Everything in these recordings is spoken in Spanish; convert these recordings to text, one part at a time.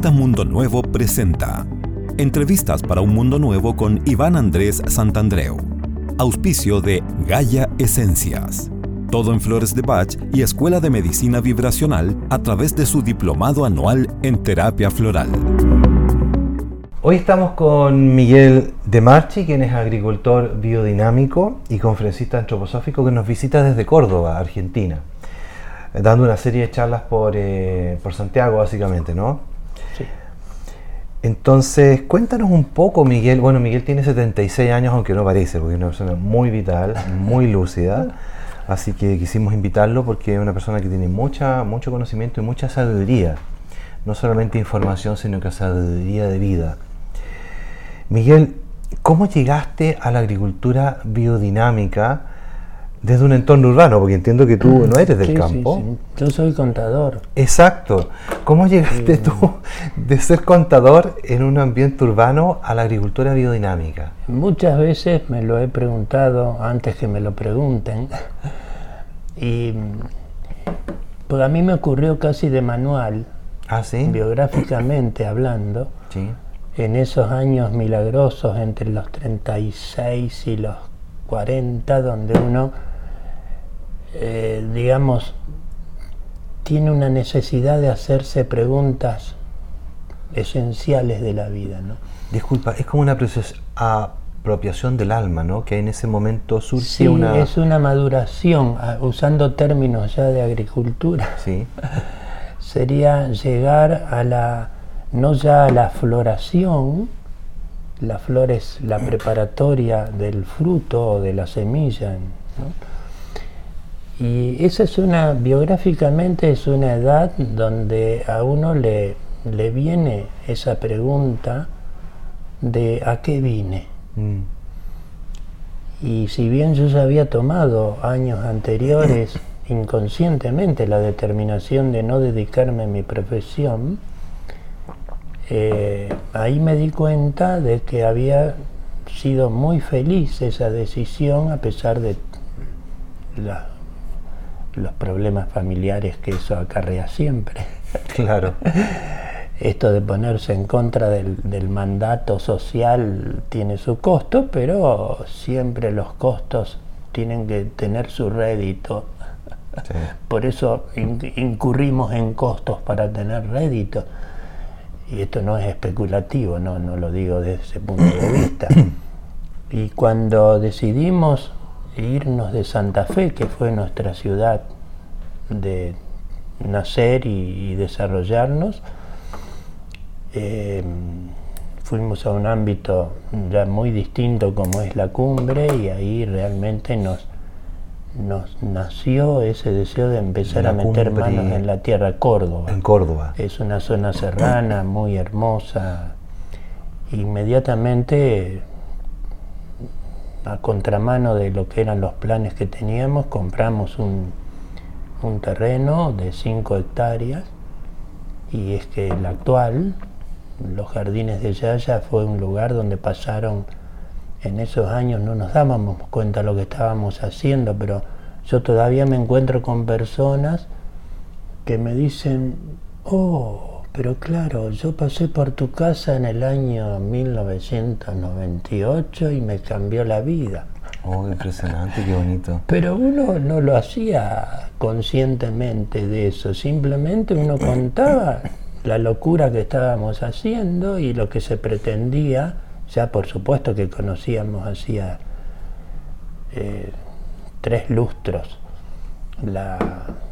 Revista Mundo Nuevo presenta Entrevistas para un Mundo Nuevo con Iván Andrés Santandreu. Auspicio de Gaia Esencias. Todo en Flores de Bach y Escuela de Medicina Vibracional a través de su diplomado anual en terapia floral. Hoy estamos con Miguel De Marchi, quien es agricultor biodinámico y conferencista antroposófico que nos visita desde Córdoba, Argentina, dando una serie de charlas por, eh, por Santiago, básicamente, ¿no? Sí. Entonces, cuéntanos un poco, Miguel. Bueno, Miguel tiene 76 años, aunque no parece, porque es una persona muy vital, muy lúcida. Así que quisimos invitarlo porque es una persona que tiene mucha, mucho conocimiento y mucha sabiduría. No solamente información, sino que sabiduría de vida. Miguel, ¿cómo llegaste a la agricultura biodinámica desde un entorno urbano? Porque entiendo que tú no eres del Sí, sí, campo. sí. Yo soy contador. Exacto. ¿Cómo llegaste tú de ser contador en un ambiente urbano a la agricultura biodinámica? Muchas veces me lo he preguntado antes que me lo pregunten. Y pues a mí me ocurrió casi de manual, Ah, biográficamente hablando, en esos años milagrosos entre los 36 y los 40, donde uno, eh, digamos, tiene una necesidad de hacerse preguntas esenciales de la vida, ¿no? Disculpa, es como una apropiación del alma, ¿no? Que en ese momento surge Sí, una... es una maduración, usando términos ya de agricultura, Sí. sería llegar a la, no ya a la floración, la flor es la preparatoria del fruto o de la semilla, ¿no? Y esa es una, biográficamente es una edad donde a uno le, le viene esa pregunta de ¿a qué vine? Mm. Y si bien yo ya había tomado años anteriores inconscientemente la determinación de no dedicarme a mi profesión, eh, ahí me di cuenta de que había sido muy feliz esa decisión a pesar de la- los problemas familiares que eso acarrea siempre. Claro. Esto de ponerse en contra del, del mandato social tiene su costo, pero siempre los costos tienen que tener su rédito. Sí. Por eso in- incurrimos en costos para tener rédito. Y esto no es especulativo, no, no lo digo desde ese punto de vista. Y cuando decidimos irnos de Santa Fe, que fue nuestra ciudad de nacer y, y desarrollarnos, eh, fuimos a un ámbito ya muy distinto como es la cumbre y ahí realmente nos, nos nació ese deseo de empezar La a meter manos en la tierra Córdoba. En Córdoba. Es una zona serrana, muy hermosa. Inmediatamente, a contramano de lo que eran los planes que teníamos, compramos un, un terreno de 5 hectáreas y es que el actual, los jardines de Yaya, fue un lugar donde pasaron, en esos años no nos dábamos cuenta lo que estábamos haciendo, pero yo todavía me encuentro con personas que me dicen, oh, pero claro, yo pasé por tu casa en el año 1998 y me cambió la vida. Oh, qué impresionante, qué bonito. Pero uno no lo hacía conscientemente de eso, simplemente uno contaba la locura que estábamos haciendo y lo que se pretendía, ya por supuesto que conocíamos hacía eh, tres lustros la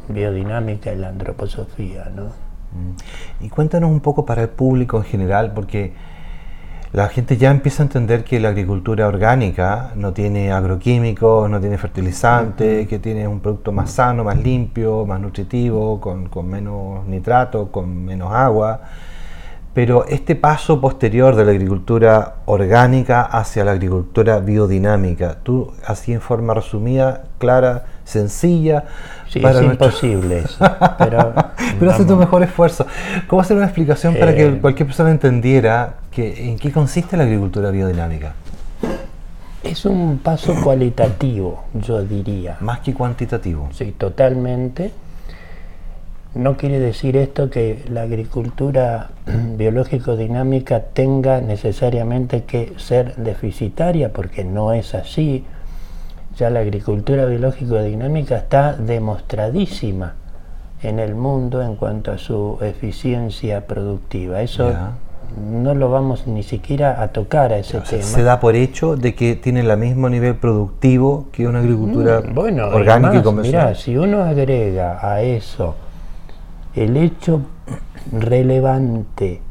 biodinámica y la antroposofía, ¿no? Mm. Y cuéntanos un poco para el público en general, porque la gente ya empieza a entender que la agricultura orgánica no tiene agroquímicos, no tiene fertilizantes, que tiene un producto más sano, más limpio, más nutritivo, con, con menos nitrato, con menos agua. Pero este paso posterior de la agricultura orgánica hacia la agricultura biodinámica, tú así en forma resumida, clara, sencilla, Sí, para es nuestro- imposible eso, pero, pero hace tu mejor esfuerzo. ¿Cómo hacer una explicación para que Eh, cualquier persona entendiera que, en qué consiste la agricultura biodinámica? Es un paso cualitativo, yo diría. Más que cuantitativo. Sí, totalmente. No quiere decir esto que la agricultura biológico-dinámica tenga necesariamente que ser deficitaria, porque no es así. Ya la agricultura biológico-dinámica está demostradísima en el mundo en cuanto a su eficiencia productiva. Eso no lo vamos ni siquiera a tocar a ese tema. Se da por hecho de que tiene el mismo nivel productivo que una agricultura mm, bueno, orgánica y convencional. Mira, si uno agrega a eso el hecho relevante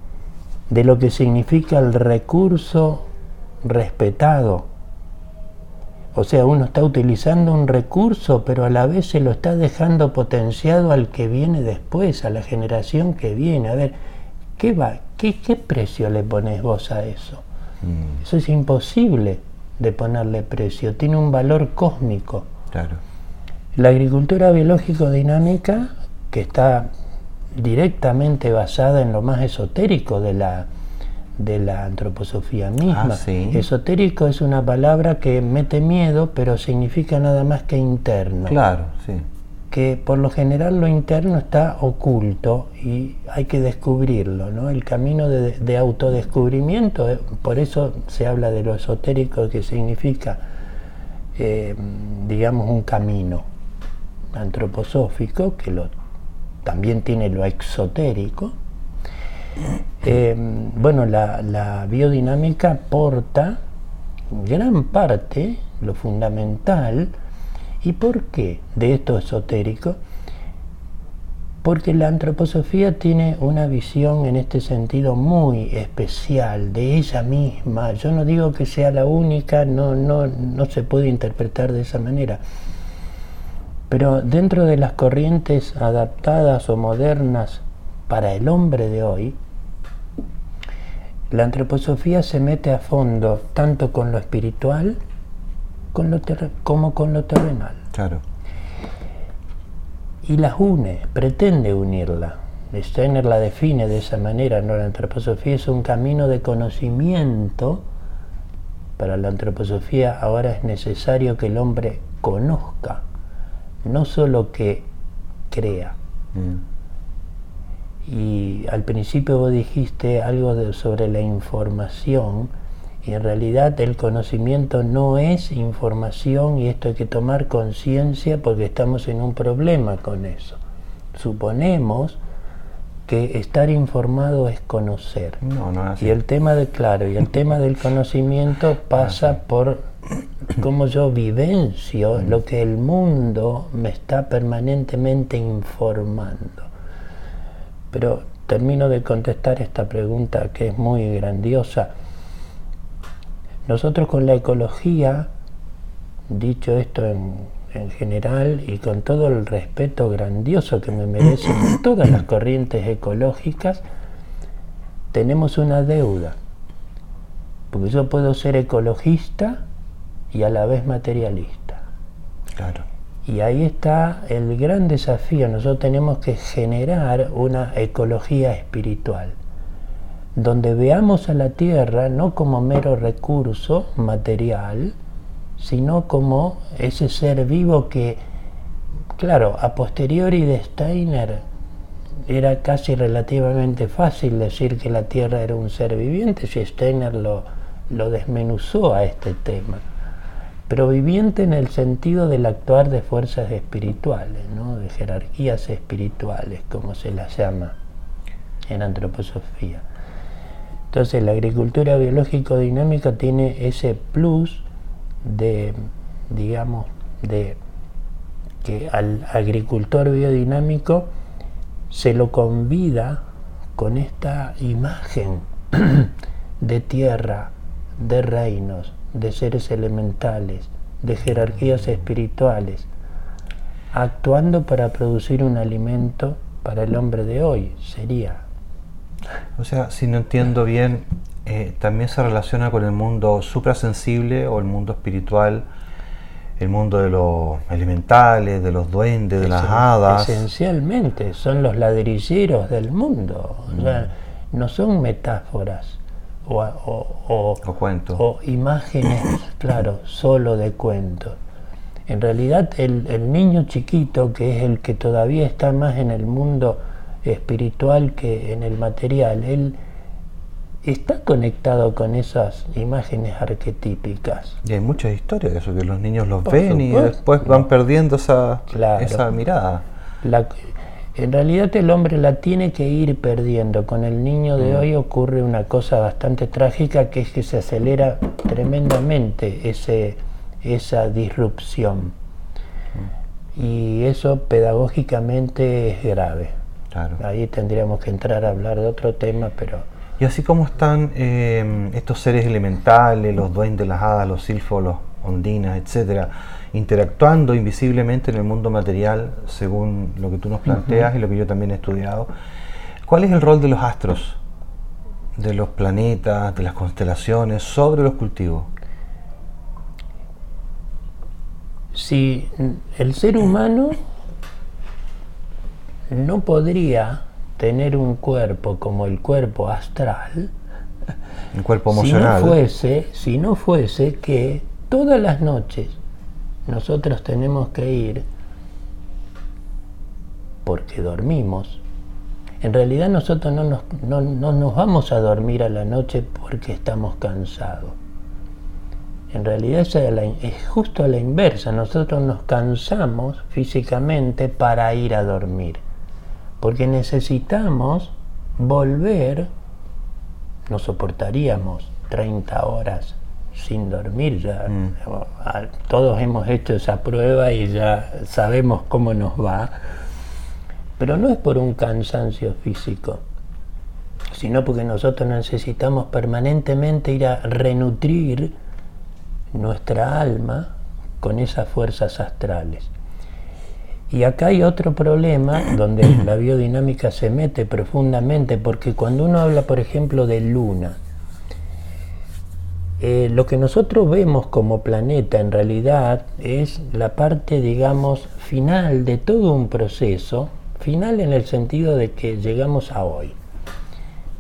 de lo que significa el recurso respetado, o sea, uno está utilizando un recurso, pero a la vez se lo está dejando potenciado al que viene después, a la generación que viene. A ver, ¿qué, va, qué, qué precio le pones vos a eso? Mm. Eso es imposible de ponerle precio, tiene un valor cósmico. Claro. La agricultura biológico dinámica, que está directamente basada en lo más esotérico de la, de la antroposofía misma. Ah, Esotérico es una palabra que mete miedo, pero significa nada más que interno. Claro, sí. Que por lo general lo interno está oculto y hay que descubrirlo, ¿no? El camino de, autodescubrimiento, eh, por eso se habla de lo esotérico que significa, eh, digamos, un camino antroposófico que lo, también tiene lo exotérico eh, bueno, la, biodinámica aporta gran parte, lo fundamental, ¿y por qué de esto esotérico? Porque la antroposofía tiene una visión en este sentido muy especial de ella misma. Yo no digo que sea la única, no, no, no se puede interpretar de esa manera. Pero dentro de las corrientes adaptadas o modernas para el hombre de hoy, la antroposofía se mete a fondo tanto con lo espiritual como con lo terrenal. Claro. Y las une, pretende unirla. Steiner la define de esa manera, ¿no? La antroposofía es un camino de conocimiento. Para la antroposofía ahora es necesario que el hombre conozca, no solo que crea. Mm. Y al principio vos dijiste algo sobre la información y en realidad el conocimiento no es información y esto hay que tomar conciencia porque estamos en un problema con eso. Suponemos que estar informado es conocer. No, no Y el tema de claro, y el tema del conocimiento pasa por cómo yo vivencio lo que el mundo me está permanentemente informando. Pero termino de contestar esta pregunta que es muy grandiosa. Nosotros con la ecología, dicho esto en, general y con todo el respeto grandioso que me merecen todas las corrientes ecológicas, tenemos una deuda. Porque yo puedo ser ecologista y a la vez materialista. Claro. Y ahí está el gran desafío. Nosotros tenemos que generar una ecología espiritual, donde veamos a la tierra no como mero recurso material, sino como ese ser vivo que, claro, a posteriori de Steiner era casi relativamente fácil decir que la tierra era un ser viviente, si Steiner lo, lo desmenuzó a este tema pero viviente en el sentido del actuar de fuerzas espirituales, ¿no? de jerarquías espirituales, como se las llama en antroposofía. Entonces la agricultura biológico dinámica tiene ese plus de, digamos, de que al agricultor biodinámico se lo convida con esta imagen de tierra, de reinos, de seres elementales, de jerarquías espirituales, actuando para producir un alimento para el hombre de hoy, sería. O sea, si no entiendo bien, eh, también se relaciona con el mundo suprasensible o el mundo espiritual, el mundo de los elementales, de los duendes, de las hadas. Esencialmente, son los ladrilleros del mundo, mm. no son metáforas o, o, o imágenes, claro, solo de cuentos. En realidad el, el niño chiquito, que es el que todavía está más en el mundo espiritual que en el material, él está conectado con esas imágenes arquetípicas. Y hay muchas historias de eso, que los niños los Por ven y después van perdiendo esa, Claro. esa mirada. La- en realidad el hombre la tiene que ir perdiendo. Con el niño de hoy ocurre una cosa bastante trágica que es que se acelera tremendamente ese, esa disrupción. Y eso pedagógicamente es grave. Claro. Ahí tendríamos que entrar a hablar de otro tema, pero Y así como están eh, estos seres elementales, los duendes, las hadas, los silfos, los ondinas, etcétera, interactuando invisiblemente en el mundo material, según lo que tú nos planteas y lo que yo también he estudiado, ¿cuál es el rol de los astros, de los planetas, de las constelaciones sobre los cultivos? si el ser humano no podría tener un cuerpo como el cuerpo astral, El cuerpo si no emocional. fuese, si no fuese que todas las noches nosotros tenemos que ir porque dormimos. En realidad nosotros no nos, no- no nos vamos a dormir a la noche porque estamos cansados. En realidad es, es justo a la inversa. Nosotros nos cansamos físicamente para ir a dormir. Porque necesitamos volver, no soportaríamos 30 horas sin dormir. Ya, a- Todos hemos hecho esa prueba y ya sabemos cómo nos va. Pero no es por un cansancio físico, sino porque nosotros necesitamos permanentemente ir a renutrir nuestra alma con esas fuerzas astrales. Y acá hay otro problema donde la biodinámica se mete profundamente, porque cuando uno habla, por ejemplo, de luna, eh, lo que nosotros vemos como planeta en realidad es la parte, digamos, final de todo un proceso, final en el sentido de que llegamos a hoy,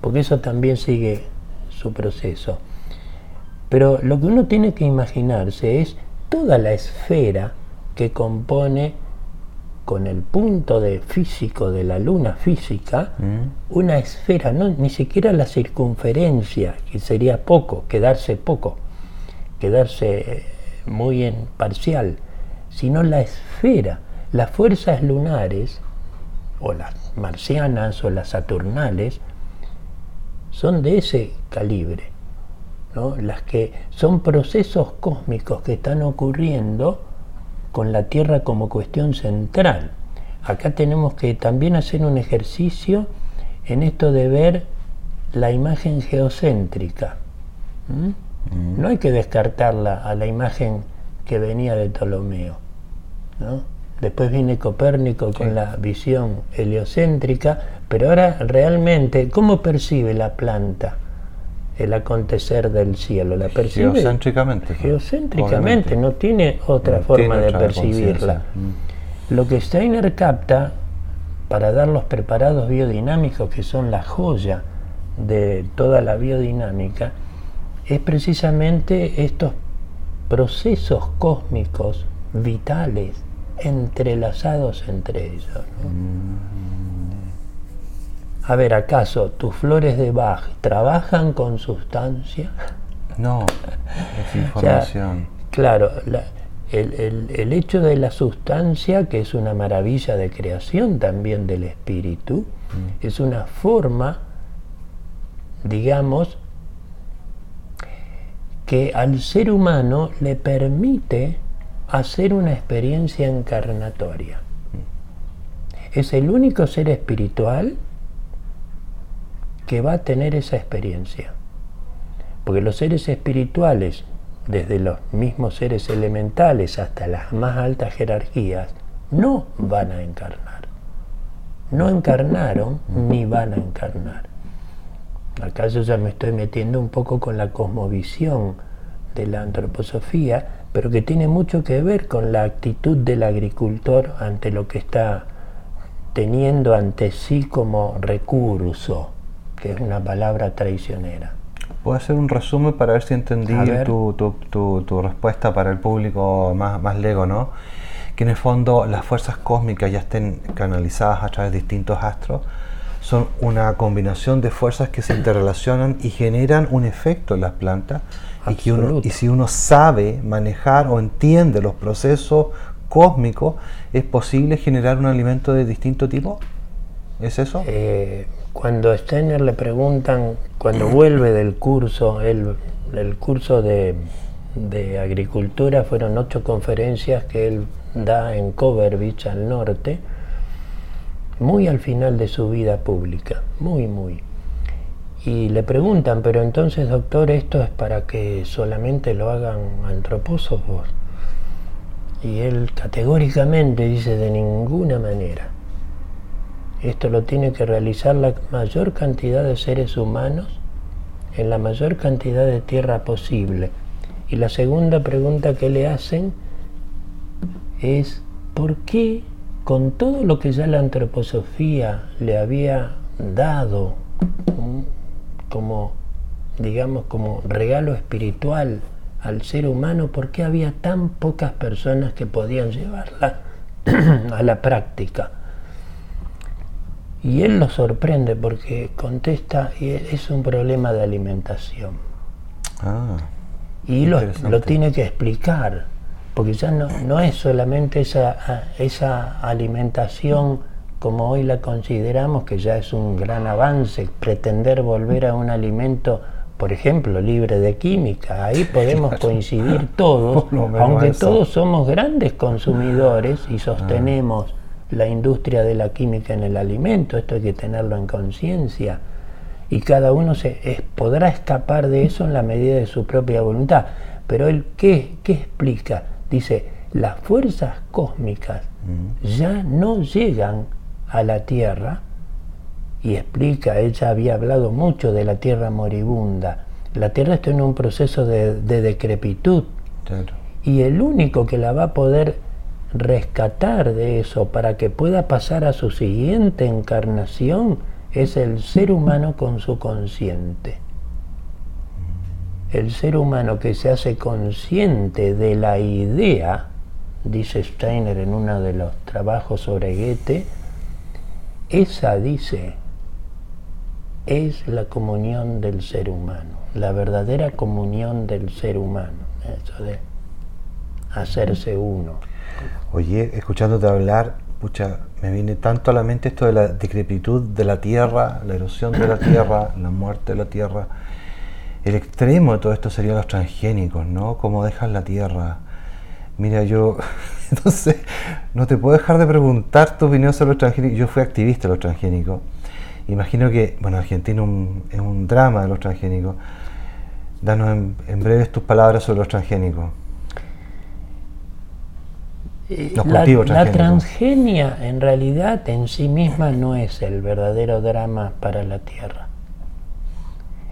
porque eso también sigue su proceso. Pero lo que uno tiene que imaginarse es toda la esfera que compone con el punto de físico de la luna física, una esfera, no, ni siquiera la circunferencia, que sería poco, quedarse poco, quedarse eh, muy en parcial, sino la esfera, las fuerzas lunares, o las marcianas o las saturnales, son de ese calibre. ¿no? las que son procesos cósmicos que están ocurriendo con la Tierra como cuestión central. Acá tenemos que también hacer un ejercicio en esto de ver la imagen geocéntrica. ¿m? No hay que descartarla a la imagen que venía de Ptolomeo. ¿no? Después viene Copérnico con la visión heliocéntrica, pero ahora realmente, ¿cómo percibe la planta el acontecer del cielo? ¿La percibe? Geocéntricamente. Geocéntricamente, obviamente. no tiene otra No forma tiene de otra percibirla. Mm. Lo que Steiner capta para dar los preparados biodinámicos, que son la joya de toda la biodinámica, es precisamente estos procesos cósmicos vitales entrelazados entre ellos. ¿no? A ver, ¿acaso tus flores de Bach trabajan con sustancia? No, es O sea, información. claro, la- el, el- el hecho de la sustancia, que es una maravilla de creación también del espíritu, es una forma, digamos, que al ser humano le permite hacer una experiencia encarnatoria. Es el único ser espiritual que va a tener esa experiencia. Porque los seres espirituales, desde los mismos seres elementales hasta las más altas jerarquías, no van a encarnar. No encarnaron ni van a encarnar. Acá yo ya me estoy metiendo un poco con la cosmovisión de la antroposofía, pero que tiene mucho que ver con la actitud del agricultor ante lo que está teniendo ante sí como recurso, que es una palabra traicionera. ¿Puedo hacer un resumen para ver si entendí tu, tu, tu, respuesta para el público más, más lego, ¿no? Que en el fondo las fuerzas cósmicas ya estén canalizadas a través de distintos astros, son una combinación de fuerzas que se interrelacionan y generan un efecto en las plantas. Y, que uno, y si uno sabe manejar o entiende los procesos cósmicos, ¿es posible generar un alimento de distinto tipo? ¿Es eso? Eh, cuando Steiner le preguntan, cuando vuelve del curso, el, curso de, de, agricultura fueron ocho conferencias que él da en Cover Beach al norte, muy al final de su vida pública, muy, muy. Y le preguntan, pero entonces doctor, esto es para que solamente lo hagan antropósofos. Y él categóricamente dice, de ninguna manera. Esto lo tiene que realizar la mayor cantidad de seres humanos en la mayor cantidad de tierra posible. Y la segunda pregunta que le hacen es, ¿por qué con todo lo que ya la antroposofía le había dado como, digamos, como regalo espiritual al ser humano, por qué había tan pocas personas que podían llevarla a la práctica? Y él lo sorprende porque contesta, y es un problema de alimentación. Ah, y lo, lo, tiene que explicar, porque ya no, no es solamente esa, esa alimentación como hoy la consideramos, que ya es un gran avance, pretender volver a un alimento, por ejemplo, libre de química. Ahí podemos coincidir todos, aunque todos somos grandes consumidores y sostenemos la industria de la química en el alimento, esto hay que tenerlo en conciencia. Y cada uno se, podrá escapar de eso en la medida de su propia voluntad. Pero él, ¿qué, qué explica? Dice, las fuerzas cósmicas mm. ya no llegan a la Tierra, y explica, ella había hablado mucho de la Tierra moribunda. La Tierra está en un proceso de, decrepitud. Y el único que la va a poder rescatar de eso para que pueda pasar a su siguiente encarnación es el ser humano con su consciente. El ser humano que se hace consciente de la idea, dice Steiner en uno de los trabajos sobre Goethe, esa dice, es la comunión del ser humano, la verdadera comunión del ser humano, eso de hacerse uno. Oye, escuchándote hablar, pucha, me viene tanto a la mente esto de la decrepitud de la tierra, la erosión de la tierra, la muerte de la tierra. El extremo de todo esto serían los transgénicos, ¿no? Cómo dejan la tierra. Mira, yo, entonces, no te puedo dejar de preguntar tu opinión sobre los transgénicos. Yo fui activista de los transgénicos. Imagino que, bueno, Argentina es un drama de los transgénicos. Danos en, en breves tus palabras sobre los transgénicos. Eh, la, transgenia en realidad en sí misma no es el verdadero drama para la Tierra.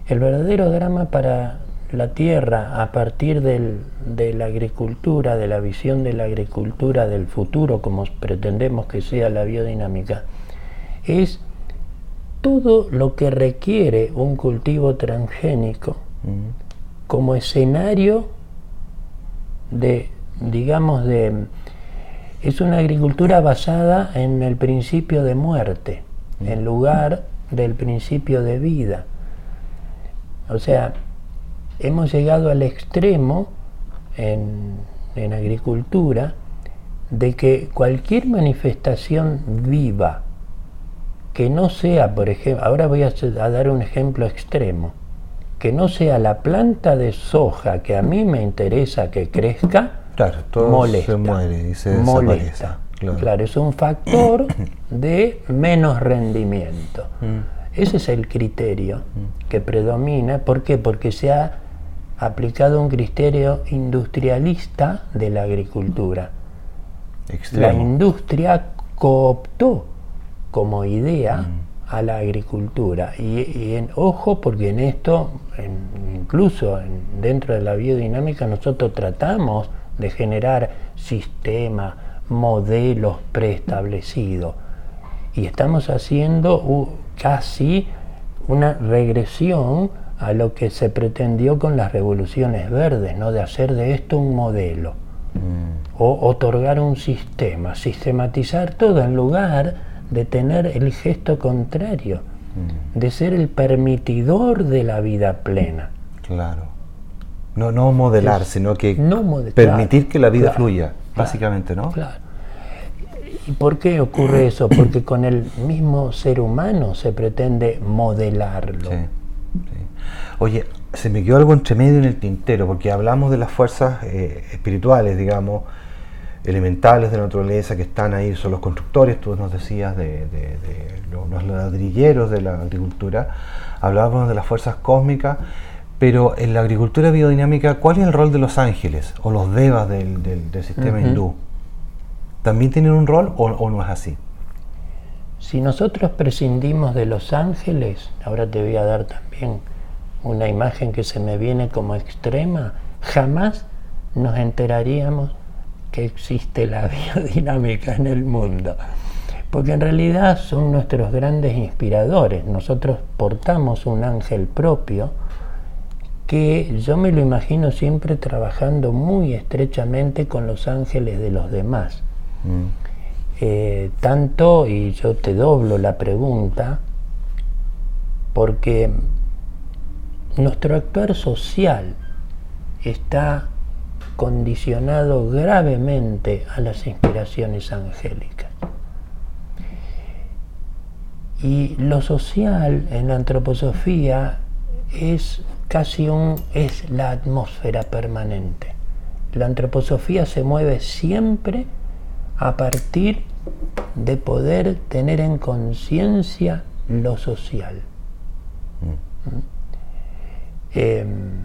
El verdadero drama para la Tierra a partir de la agricultura, de la visión de la agricultura del futuro, como pretendemos que sea la biodinámica, es todo lo que requiere un cultivo transgénico como escenario de, digamos, de es una agricultura basada en el principio de muerte, en lugar del principio de vida. O sea, hemos llegado al extremo en, agricultura de que cualquier manifestación viva que no sea, por ejemplo, ahora voy a, a, dar un ejemplo extremo, que no sea la planta de soja que a mí me interesa que crezca, Claro, todo se muere y se molesta. Claro. es un factor de menos rendimiento. Mm. Ese es el criterio mm. que predomina. ¿Por qué? Porque se ha aplicado un criterio industrialista de la agricultura. La industria cooptó como idea mm. a la agricultura. Y, en, ojo, porque en esto, incluso dentro de la biodinámica, nosotros tratamos de generar sistemas, modelos preestablecidos. Y estamos haciendo casi una regresión a lo que se pretendió con las revoluciones verdes, ¿no? de hacer de esto un modelo, Mm. o otorgar un sistema, sistematizar todo en lugar de tener el gesto contrario, Mm. de ser el permitidor de la vida plena. Claro. No, no modelar, sino que No permitir que la vida claro, fluya, básicamente, ¿no? Claro. ¿Y por qué ocurre eso? Porque con el mismo ser humano se pretende modelarlo. Sí, sí. Oye, se me quedó algo entre medio en el tintero, porque hablamos de las fuerzas eh, espirituales, digamos, elementales de la naturaleza que están ahí, son los constructores, tú nos decías, de, de- de lo- los ladrilleros de la agricultura, hablábamos de las fuerzas cósmicas, pero en la agricultura biodinámica, ¿cuál es el rol de los ángeles o los devas del, del- del sistema hindú? ¿También tienen un rol o, o no es así? Si nosotros prescindimos de los ángeles, ahora te voy a dar también una imagen que se me viene como extrema, jamás nos enteraríamos que existe la biodinámica en el mundo. Porque en realidad son nuestros grandes inspiradores. Nosotros portamos un ángel propio que yo me lo imagino siempre trabajando muy estrechamente con los ángeles de los demás. Mm. Eh, tanto, y yo te doblo la pregunta, porque nuestro actuar social está condicionado gravemente a las inspiraciones angélicas. Y lo social en la antroposofía es casi un es la atmósfera permanente. La antroposofía se mueve siempre a partir de poder tener en conciencia lo social. ¿Mm? Em,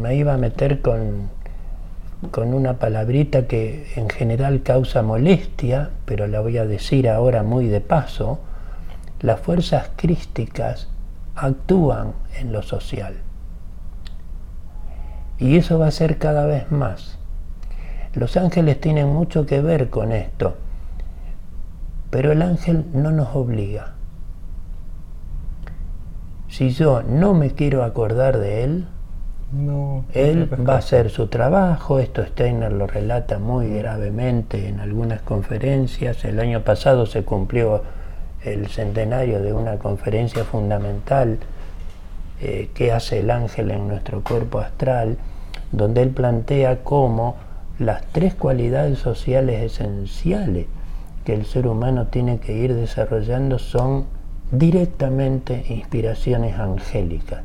me iba a meter con, con una palabrita que en general causa molestia, pero la voy a decir ahora muy de paso. Las fuerzas crísticas actúan en lo social. Y eso va a ser cada vez más. Los ángeles tienen mucho que ver con esto, pero el ángel no nos obliga. Si yo no me quiero acordar de él, No. él va a hacer su trabajo, esto Steiner lo relata muy gravemente en algunas conferencias. El año pasado se cumplió el centenario de una conferencia fundamental eh, que hace el ángel en nuestro cuerpo astral, donde él plantea cómo las tres cualidades sociales esenciales que el ser humano tiene que ir desarrollando son directamente inspiraciones angélicas,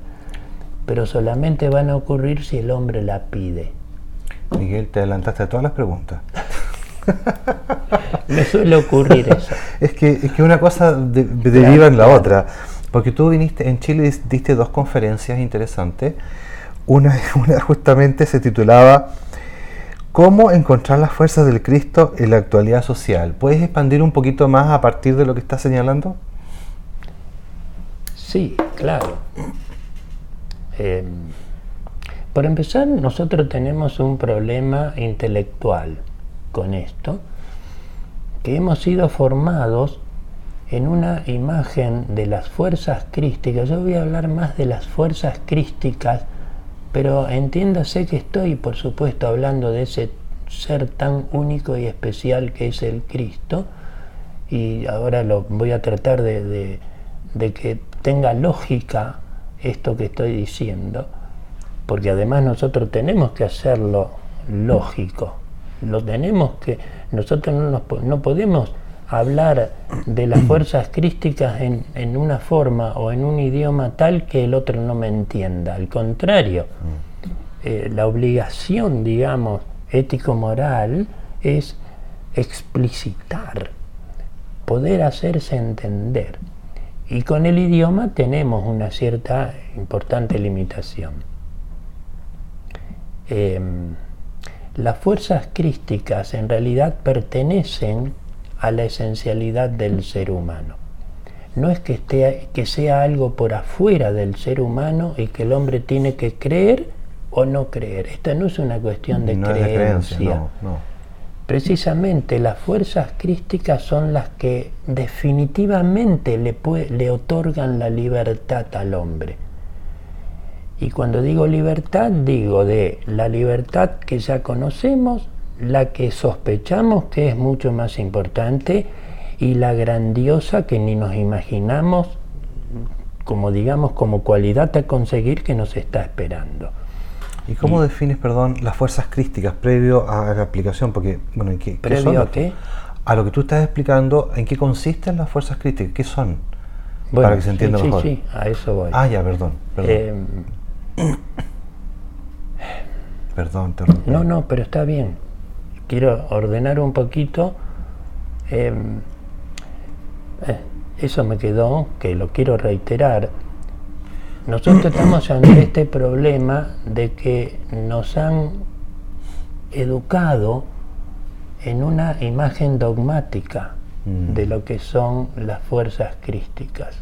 pero solamente van a ocurrir si el hombre la pide. Miguel, te adelantaste a todas las preguntas. Me suele ocurrir eso. Es que, es que una cosa de- deriva en la otra. Porque tú viniste en Chile dis- diste dos conferencias interesantes. Una, una justamente se titulaba ¿Cómo encontrar las fuerzas del Cristo en la actualidad social? ¿Puedes expandir un poquito más a partir de lo que estás señalando? Sí, claro. Eh, por empezar, nosotros tenemos un problema intelectual con esto, que hemos sido formados en una imagen de las fuerzas crísticas. Yo voy a hablar más de las fuerzas crísticas, pero entiéndase que estoy, por supuesto, hablando de ese ser tan único y especial que es el Cristo, y ahora lo voy a tratar de, de- de que tenga lógica esto que estoy diciendo, porque además nosotros tenemos que hacerlo lógico, lo tenemos que, nosotros no, nos no podemos hablar de las fuerzas crísticas en, en una forma o en un idioma tal que el otro no me entienda, al contrario, eh, la obligación, digamos, ético-moral es explicitar, poder hacerse entender. Y con el idioma tenemos una cierta importante limitación. Em, las fuerzas crísticas en realidad pertenecen a la esencialidad del ser humano. No es que, esté, que sea algo por afuera del ser humano y que el hombre tiene que creer o no creer. Esta no es una cuestión de no creencia. de creencia, no, no. precisamente las fuerzas crísticas son las que definitivamente le, le otorgan la libertad al hombre. Y cuando digo libertad, digo de la libertad que ya conocemos, la que sospechamos que es mucho más importante y la grandiosa que ni nos imaginamos como digamos como cualidad a conseguir que nos está esperando. ¿Y cómo defines, perdón, las fuerzas crísticas previo a la aplicación? Porque, bueno, ¿en qué, ¿Previo a qué? A lo que tú estás explicando, ¿en qué consisten las fuerzas crísticas? ¿Qué son? Para que se entienda sí, mejor. Sí, sí, a eso voy. Ah, ya, perdón. Perdón, eh, perdón te No, no, pero está bien. Quiero ordenar un poquito. Eh, eh, eso me quedó, que lo quiero reiterar. Nosotros estamos ante este problema de que nos han educado en una imagen dogmática mm. de lo que son las fuerzas crísticas.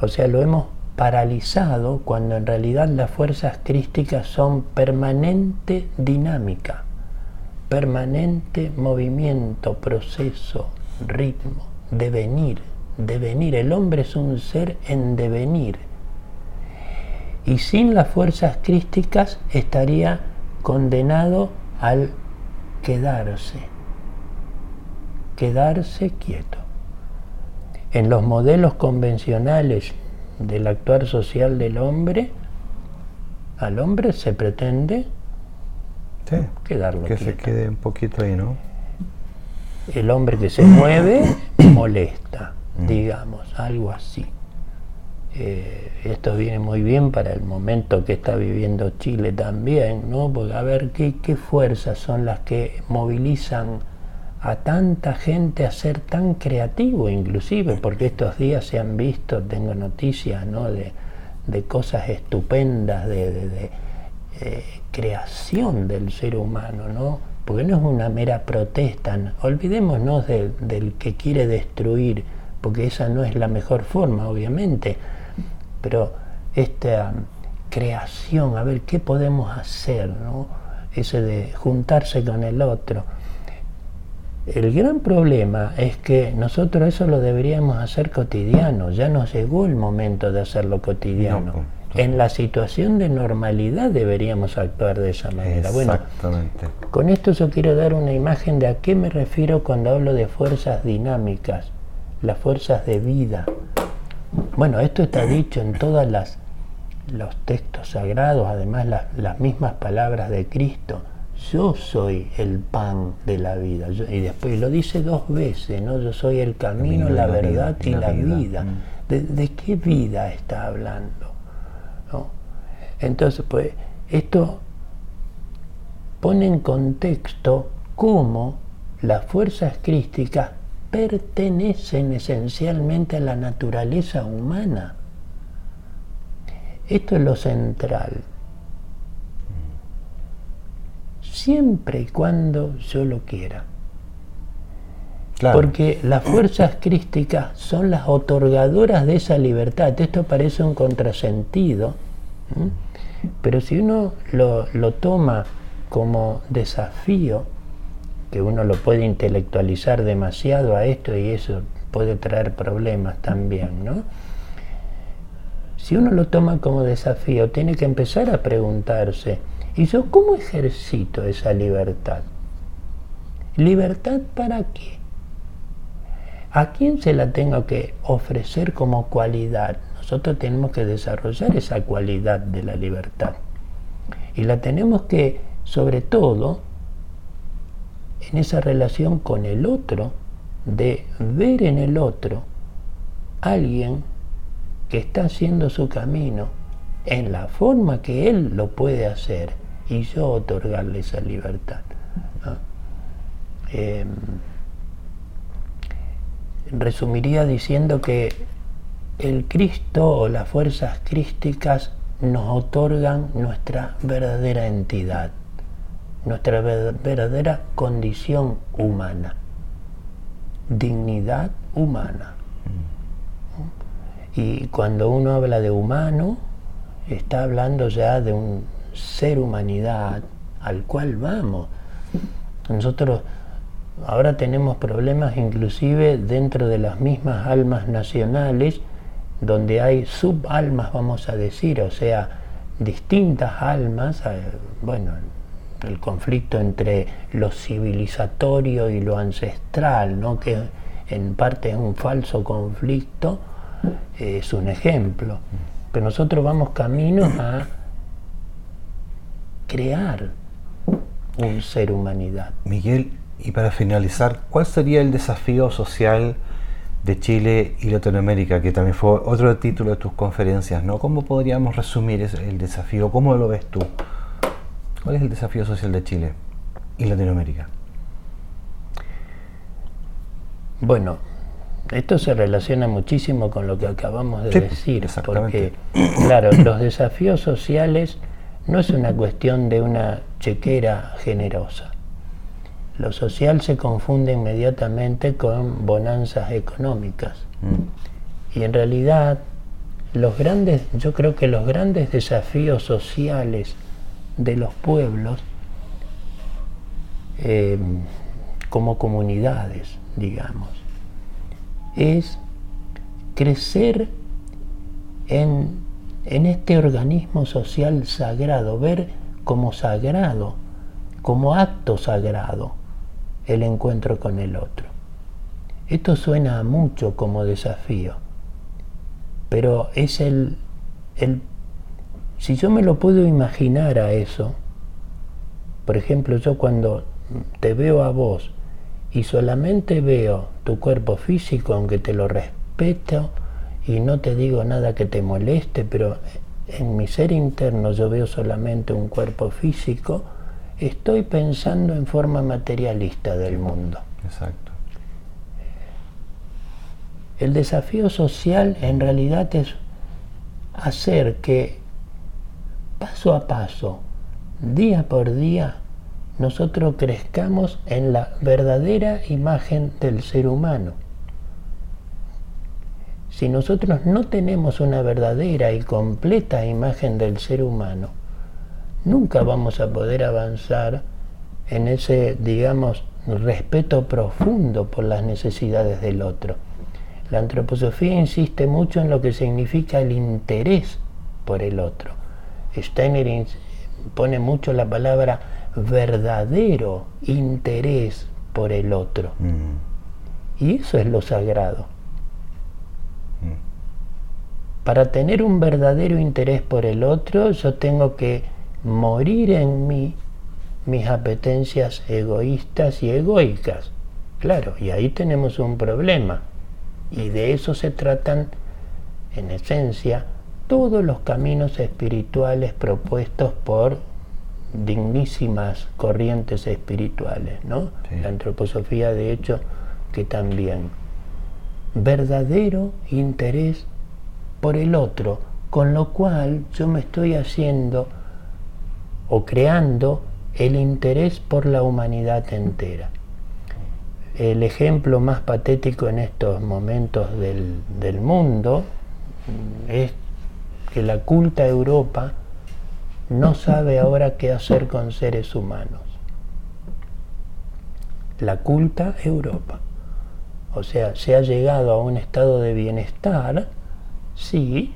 O sea, lo hemos paralizado cuando en realidad las fuerzas crísticas son permanente dinámica, permanente movimiento, proceso, ritmo, devenir, devenir. El hombre es un ser en devenir. Y sin las fuerzas crísticas estaría condenado al quedarse, quedarse quieto. En los modelos convencionales del actuar social del hombre, al hombre se pretende quedarlo que se quede un poquito ahí, ¿no? El hombre que se mueve molesta, mm. digamos, algo así. Eh, esto viene muy bien para el momento que está viviendo Chile también, ¿no? Porque a ver qué, qué fuerzas son las que movilizan a tanta gente a ser tan creativo inclusive, porque estos días se han visto, tengo noticias ¿no? de, cosas estupendas, de, eh, creación del ser humano, ¿no? porque no es una mera protesta, olvidémonos del que quiere destruir, porque esa no es la mejor forma, obviamente, pero esta creación, a ver qué podemos hacer, ¿no? ese de juntarse con el otro el gran problema es que nosotros eso lo deberíamos hacer cotidiano, ya nos llegó el momento de hacerlo cotidiano. Pues, en la situación de normalidad deberíamos actuar de esa manera. Exactamente. Bueno, con esto yo quiero dar una imagen de a qué me refiero cuando hablo de fuerzas dinámicas, las fuerzas de vida. Bueno, esto está dicho en todos los textos sagrados, además las mismas palabras de Cristo yo soy el pan de la vida. y después lo dice dos veces, ¿no? Yo soy el camino, la, verdad y la, vida. Mm. ¿De, qué vida está hablando? Entonces, pues, esto pone en contexto cómo las fuerzas crísticas pertenecen esencialmente a la naturaleza humana. Esto es lo central siempre y cuando yo lo quiera. Porque las fuerzas crísticas son las otorgadoras de esa libertad. Esto parece un contrasentido, pero si uno lo, lo, toma como desafío, que uno lo puede intelectualizar demasiado a esto y eso puede traer problemas también, ¿no? Si uno lo toma como desafío, tiene que empezar a preguntarse, ¿Y yo cómo ejercito esa libertad? ¿Libertad para qué? ¿A quién se la tengo que ofrecer como cualidad? Nosotros tenemos que desarrollar esa cualidad de la libertad. Y la tenemos que, sobre todo, en esa relación con el otro, de ver en el otro alguien que está haciendo su camino en la forma que él lo puede hacer y yo otorgarle esa libertad. Em, resumiría diciendo que el Cristo o las fuerzas crísticas nos otorgan nuestra verdadera entidad, nuestra verdadera condición humana, dignidad humana. Y cuando uno habla de humano, está hablando ya de un ser humanidad al cual vamos. Nosotros ahora tenemos problemas inclusive dentro de las mismas almas nacionales, donde hay subalmas, vamos a decir, o sea, distintas almas, eh, bueno, el conflicto entre lo civilizatorio y lo ancestral, ¿no? que en parte es un falso conflicto, es un ejemplo. Pero nosotros vamos camino a crear un ser humanidad. Miguel, y para finalizar, ¿cuál sería el desafío social de Chile y Latinoamérica, que también fue otro título de tus conferencias, ¿no? ¿Cómo podríamos resumir el desafío? ¿Cómo lo ves tú? ¿Cuál es el desafío social de Chile y Latinoamérica? Bueno, esto se relaciona muchísimo con lo que acabamos de decir, porque, claro, los desafíos sociales no es una cuestión de una chequera generosa. Lo social se confunde inmediatamente con bonanzas económicas. Mm. Y en realidad, los grandes, yo creo que los grandes desafíos sociales de los pueblos eh, como comunidades, digamos, es crecer en, en este organismo social sagrado, ver como sagrado, como acto sagrado el encuentro con el otro. Esto suena mucho como desafío, pero es el, el si yo me lo puedo imaginar a eso, por ejemplo, yo cuando te veo a vos y solamente veo tu cuerpo físico, aunque te lo respeto y no te digo nada que te moleste, pero en mi ser interno yo veo solamente un cuerpo físico, estoy pensando en forma materialista del mundo. Exacto. El desafío social en realidad es hacer que paso a paso, día por día, nosotros crezcamos en la verdadera imagen del ser humano. Si nosotros no tenemos una verdadera y completa imagen del ser humano, nunca vamos a poder avanzar en ese, digamos, respeto profundo por las necesidades del otro. La antroposofía insiste mucho en lo que significa el interés por el otro. Steiner pone mucho la palabra verdadero interés por el otro. Mm. Y eso es lo sagrado. Para tener un verdadero interés por el otro, yo tengo que morir en mí mis apetencias egoístas y egoicas. Claro, y ahí tenemos un problema. Y de eso se tratan, en esencia, todos los caminos espirituales propuestos por dignísimas corrientes espirituales, ¿no? La antroposofía, de hecho, que también. Verdadero interés por el otro, con lo cual yo me estoy haciendo o creando el interés por la humanidad entera. El ejemplo más patético en estos momentos del, mundo es que la culta Europa no sabe ahora qué hacer con seres humanos. La culta Europa. O sea, se ha llegado a un estado de bienestar, sí,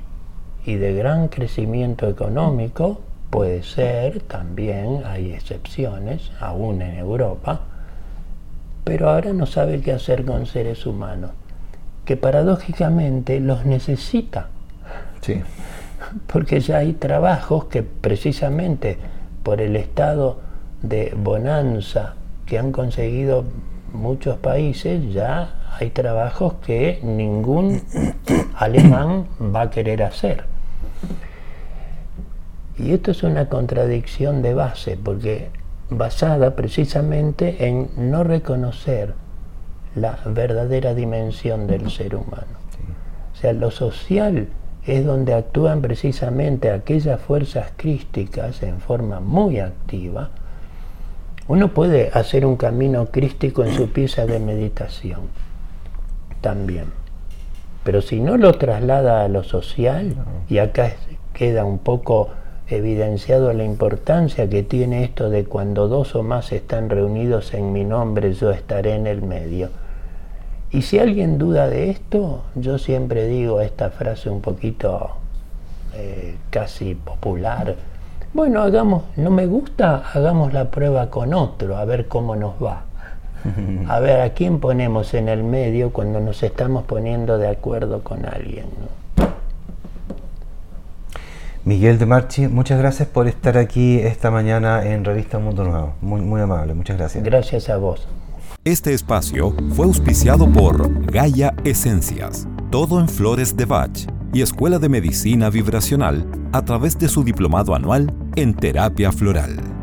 y de gran crecimiento económico, Puede ser, también hay excepciones, aún en Europa, pero ahora no sabe qué hacer con seres humanos, que paradójicamente los necesita. Sí. Porque ya hay trabajos que precisamente por el estado de bonanza que han conseguido muchos países, ya hay trabajos que ningún alemán va a querer hacer. Y esto es una contradicción de base, porque basada precisamente en no reconocer la verdadera dimensión del ser humano. O sea, lo social es donde actúan precisamente aquellas fuerzas crísticas en forma muy activa. Uno puede hacer un camino crístico en su pieza de meditación también. Pero si no lo traslada a lo social, y acá queda un poco evidenciado la importancia que tiene esto de cuando dos o más están reunidos en mi nombre, yo estaré en el medio. Y si alguien duda de esto, yo siempre digo esta frase un poquito eh, casi popular. Bueno, hagamos, no me gusta, hagamos la prueba con otro, a ver cómo nos va. A ver, ¿a quién ponemos en el medio cuando nos estamos poniendo de acuerdo con alguien? Miguel de Marchi, muchas gracias por estar aquí esta mañana en Revista Mundo Nuevo. Muy, muy amable, muchas gracias. Gracias a vos. Este espacio fue auspiciado por Gaia Esencias, todo en flores de Bach y Escuela de Medicina Vibracional a través de su diplomado anual en terapia floral.